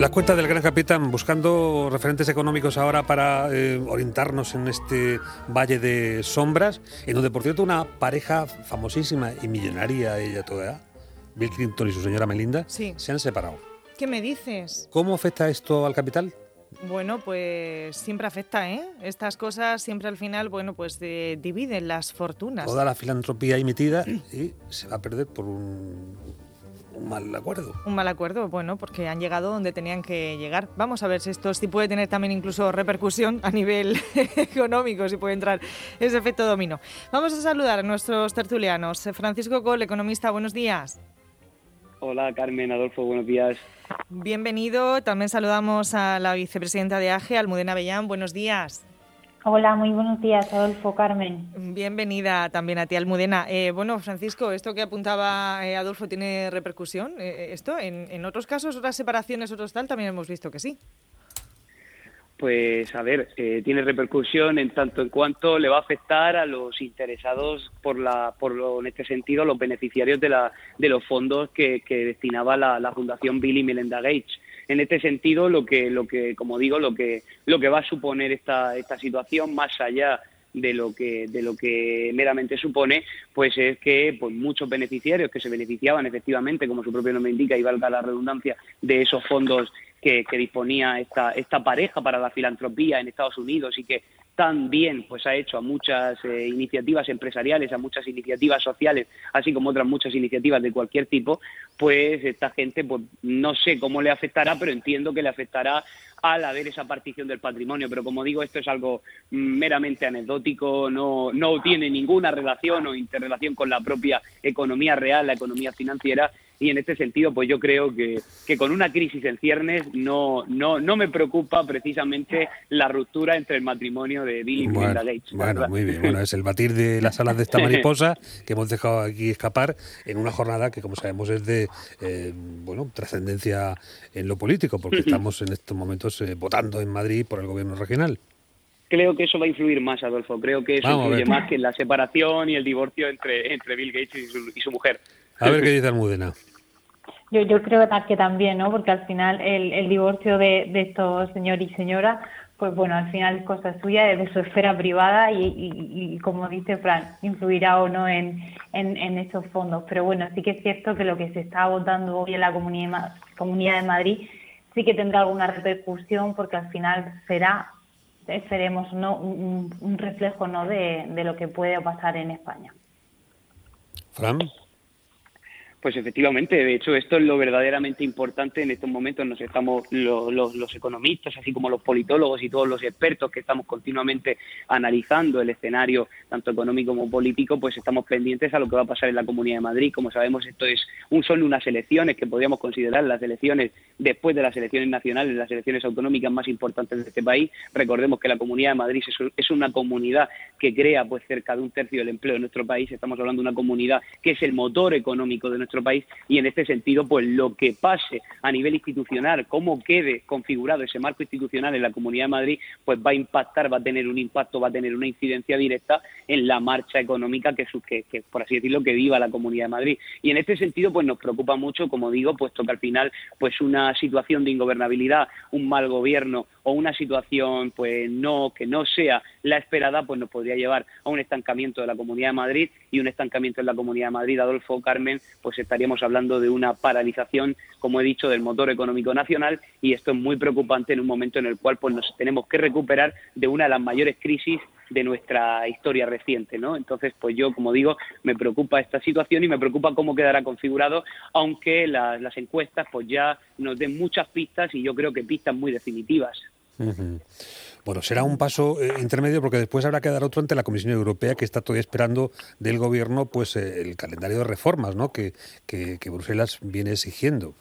Las cuentas del Gran Capitán, buscando referentes económicos ahora para eh, orientarnos en este valle de sombras, en donde, por cierto, una pareja famosísima y millonaria, ella toda, Bill Clinton y su señora Melinda, Sí. se han separado. ¿Qué me dices? ¿Cómo afecta esto al capital? Bueno, pues siempre afecta, ¿eh? Estas cosas siempre al final, bueno, pues eh, dividen las fortunas. Toda la filantropía emitida y se va a perder por un, un mal acuerdo. Un mal acuerdo, bueno, porque han llegado donde tenían que llegar. Vamos a ver si esto sí puede tener también incluso repercusión a nivel económico, si puede entrar ese efecto dominó. Vamos a saludar a nuestros tertulianos. Francisco Col, economista, buenos días. Hola Carmen, Adolfo, buenos días. Bienvenido. También saludamos a la vicepresidenta de AGE, Almudena Bellán. Buenos días. Hola, muy buenos días, Adolfo, Carmen. Bienvenida también a ti, Almudena. Eh, bueno, Francisco, esto que apuntaba eh, Adolfo tiene repercusión. Eh, esto, en, en otros casos, otras separaciones, otros tal, también hemos visto que sí. Pues a ver, eh, tiene repercusión en tanto en cuanto le va a afectar a los interesados por la, por lo, en este sentido, los beneficiarios de, la, de los fondos que, que destinaba la, la Fundación Bill y Melinda Gates. En este sentido, lo que, lo que, como digo, lo que, lo que va a suponer esta, esta situación, más allá de lo que de lo que meramente supone pues es que pues muchos beneficiarios que se beneficiaban efectivamente como su propio nombre indica y valga la redundancia de esos fondos que, disponía esta esta pareja para la filantropía en Estados Unidos y que también pues ha hecho a muchas eh, iniciativas empresariales, a muchas iniciativas sociales, así como otras muchas iniciativas de cualquier tipo, pues esta gente pues no sé cómo le afectará, pero entiendo que le afectará al haber esa partición del patrimonio. Pero como digo, esto es algo meramente anecdótico, no, no tiene ninguna relación o interrelación con la propia economía real, la economía financiera. Y en este sentido, pues yo creo que, que con una crisis en ciernes no, no, no me preocupa precisamente la ruptura entre el matrimonio de Bill y Bueno, Melinda Gates. bueno, verdad. muy bien. Bueno, es el batir de las alas de esta mariposa que hemos dejado aquí escapar en una jornada que, como sabemos, es de eh, bueno trascendencia en lo político, porque estamos en estos momentos eh, votando en Madrid por el gobierno regional. Creo que eso va a influir más, Adolfo. Creo que eso Vamos influye más que en la separación y el divorcio entre, entre Bill Gates y su, y su mujer. A ver qué dice Almudena. Yo, yo creo que también, ¿no? Porque al final el, el divorcio de, estos señor y señora, pues bueno, al final es cosa suya, es de su esfera privada y, como dice Fran, influirá o no en, en, esos fondos. Pero bueno, sí que es cierto que lo que se está votando hoy en la Comunidad Comunidad de Madrid sí que tendrá alguna repercusión porque al final será, esperemos, ¿no? un, reflejo ¿no? de, de lo que puede pasar en España. Fran. Pues efectivamente, de hecho, esto es lo verdaderamente importante en estos momentos. Nos estamos lo- los, los economistas, así como los politólogos y todos los expertos que estamos continuamente analizando el escenario tanto económico como político, pues estamos pendientes a lo que va a pasar en la Comunidad de Madrid. Como sabemos, esto es un son unas elecciones que podríamos considerar las elecciones después de las elecciones nacionales, las elecciones autonómicas más importantes de este país. Recordemos que la Comunidad de Madrid es, una comunidad que crea pues cerca de un tercio del empleo de nuestro país. Estamos hablando de una comunidad que es el motor económico de nuestro país y en este sentido, pues lo que pase a nivel institucional, cómo quede configurado ese marco institucional en la Comunidad de Madrid, pues va a impactar, va a tener un impacto, va a tener una incidencia directa en la marcha económica que, que, que, por así decirlo, que viva la Comunidad de Madrid. Y en este sentido, pues nos preocupa mucho, como digo, puesto que al final, pues una situación de ingobernabilidad, un mal gobierno o una situación, pues no que no sea la esperada, pues nos podría llevar a un estancamiento de la Comunidad de Madrid y un estancamiento en la Comunidad de Madrid, Adolfo Carmen, pues estaríamos hablando de una paralización, como he dicho, del motor económico nacional y esto es muy preocupante en un momento en el cual pues nos tenemos que recuperar de una de las mayores crisis de nuestra historia reciente, ¿no? Entonces, pues yo, como digo, me preocupa esta situación y me preocupa cómo quedará configurado, aunque la- las encuestas pues ya nos den muchas pistas y yo creo que pistas muy definitivas. Ujú. Bueno, será un paso eh, intermedio porque después habrá que dar otro ante la Comisión Europea que está todavía esperando del gobierno pues eh, el calendario de reformas ¿no? que, que, que Bruselas viene exigiendo.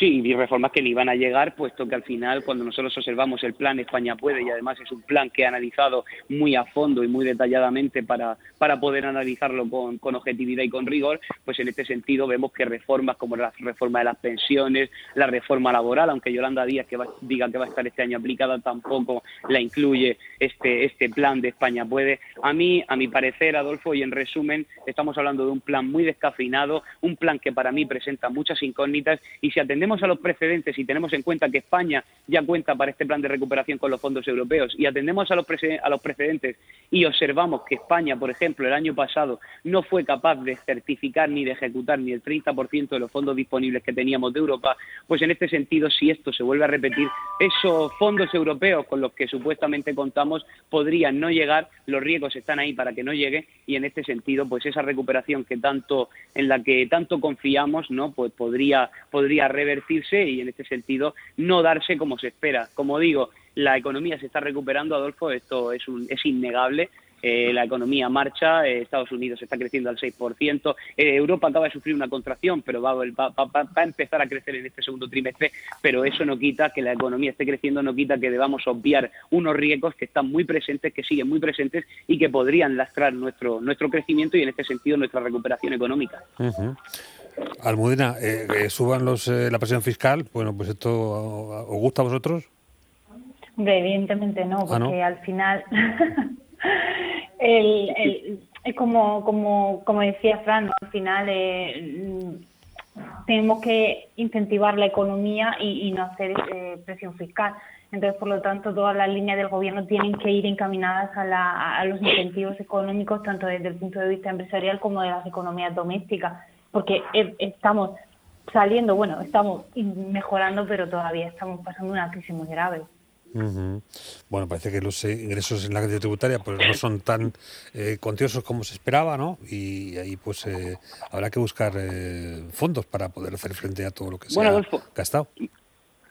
Sí, y reformas que le iban a llegar, puesto que al final, cuando nosotros observamos el plan España puede, y además es un plan que he analizado muy a fondo y muy detalladamente para, para poder analizarlo con, con objetividad y con rigor, pues en este sentido vemos que reformas como la reforma de las pensiones, la reforma laboral, aunque Yolanda Díaz que va- diga que va a estar este año aplicada, tampoco la incluye este, este plan de España puede. A mí, a mi parecer, Adolfo, y en resumen, estamos hablando de un plan muy descafeinado, un plan que para mí presenta muchas incógnitas y si atendemos a los precedentes y tenemos en cuenta que España ya cuenta para este plan de recuperación con los fondos europeos y atendemos a los, a los precedentes y observamos que España, por ejemplo, el año pasado no fue capaz de certificar ni de ejecutar ni el 30% de los fondos disponibles que teníamos de Europa, pues en este sentido, si esto se vuelve a repetir, esos fondos europeos con los que supuestamente contamos podrían no llegar, los riesgos están ahí para que no llegue y en este sentido, pues esa recuperación que tanto en la que tanto confiamos, ¿no? Pues podría podría y en este sentido no darse como se espera. Como digo, la economía se está recuperando, Adolfo, esto es un, es innegable eh, la economía marcha, eh, Estados Unidos está creciendo al 6%, eh, Europa acaba de sufrir una contracción, pero va, a empezar a crecer en este segundo trimestre, pero eso no quita que la economía esté creciendo, no quita que debamos obviar unos riesgos que están muy presentes, que siguen muy presentes y que podrían lastrar nuestro, nuestro crecimiento y en este sentido nuestra recuperación económica. Almudena, suban los, la presión fiscal, bueno, pues esto os gusta a vosotros. Hombre, evidentemente no, ah, porque al final el, el, es como, como, como decía Fran, al final eh, tenemos que incentivar la economía y, no hacer eh, presión fiscal. Entonces, por lo tanto, todas las líneas del gobierno tienen que ir encaminadas a, la, a los incentivos económicos, tanto desde el punto de vista empresarial como de las economías domésticas, porque eh, estamos saliendo, bueno, estamos mejorando, pero todavía estamos pasando una crisis muy grave. Bueno, parece que los ingresos en la actividad tributaria pues no son tan eh, cuantiosos como se esperaba, ¿no? Y ahí pues eh, habrá que buscar eh, fondos para poder hacer frente a todo lo que se ha gastado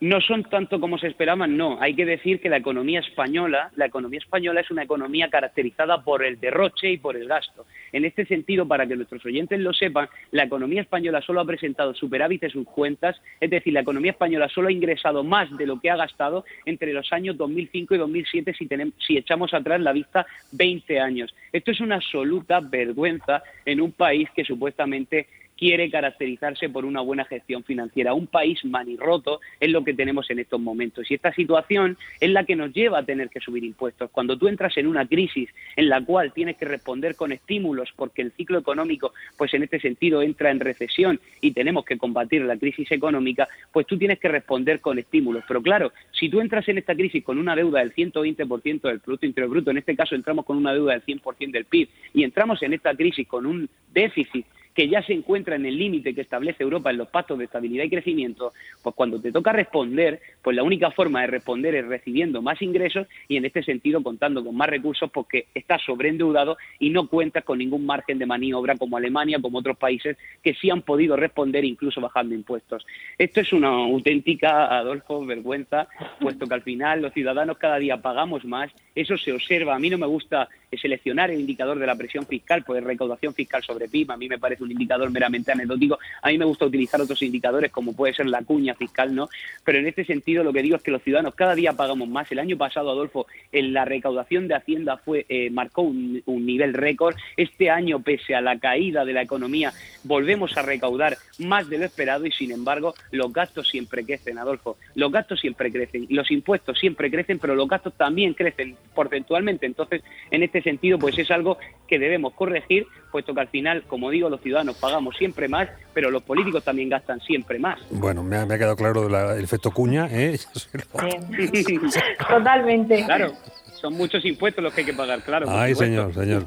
no son tanto como se esperaban, no. Hay que decir que la economía española, la economía española es una economía caracterizada por el derroche y por el gasto. En este sentido, para que nuestros oyentes lo sepan, la economía española solo ha presentado superávit en sus cuentas, es decir, la economía española solo ha ingresado más de lo que ha gastado entre los años 2005 y 2007 si, tenemos, si echamos atrás la vista 20 años. Esto es una absoluta vergüenza en un país que supuestamente quiere caracterizarse por una buena gestión financiera. Un país manirroto es lo que tenemos en estos momentos. Y esta situación es la que nos lleva a tener que subir impuestos. Cuando tú entras en una crisis en la cual tienes que responder con estímulos porque el ciclo económico, pues en este sentido, entra en recesión y tenemos que combatir la crisis económica, pues tú tienes que responder con estímulos. Pero claro, si tú entras en esta crisis con una deuda del 120% del Producto Interior Bruto, en este caso entramos con una deuda del 100% del PIB, y entramos en esta crisis con un déficit que ya se encuentra en el límite que establece Europa en los pactos de estabilidad y crecimiento, pues cuando te toca responder, pues la única forma de responder es recibiendo más ingresos y en este sentido contando con más recursos porque estás sobreendeudado y no cuentas con ningún margen de maniobra como Alemania, como otros países que sí han podido responder incluso bajando impuestos. Esto es una auténtica, Adolfo, vergüenza, puesto que al final los ciudadanos cada día pagamos más, eso se observa. A mí no me gusta seleccionar el indicador de la presión fiscal, pues recaudación fiscal sobre PIB, a mí me parece un indicador meramente anecdótico. A mí me gusta utilizar otros indicadores como puede ser la cuña fiscal, ¿no? Pero en este sentido lo que digo es que los ciudadanos cada día pagamos más. El año pasado, Adolfo, en la recaudación de Hacienda fue eh, marcó un, nivel récord. Este año, pese a la caída de la economía, volvemos a recaudar más de lo esperado y sin embargo los gastos siempre crecen, Adolfo. Los gastos siempre crecen los impuestos siempre crecen, pero los gastos también crecen porcentualmente. Entonces, en este sentido, pues es algo que debemos corregir, puesto que al final, como digo, los ciudadanos nos pagamos siempre más, pero los políticos también gastan siempre más. Bueno, me ha, quedado claro el efecto cuña, ¿eh? Totalmente. Claro, son muchos impuestos los que hay que pagar, claro. Ay, señor, señor.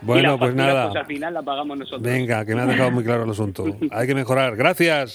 Bueno, pues nada. Pues al final la pagamos nosotros. Venga, que me ha dejado muy claro el asunto. Hay que mejorar. Gracias.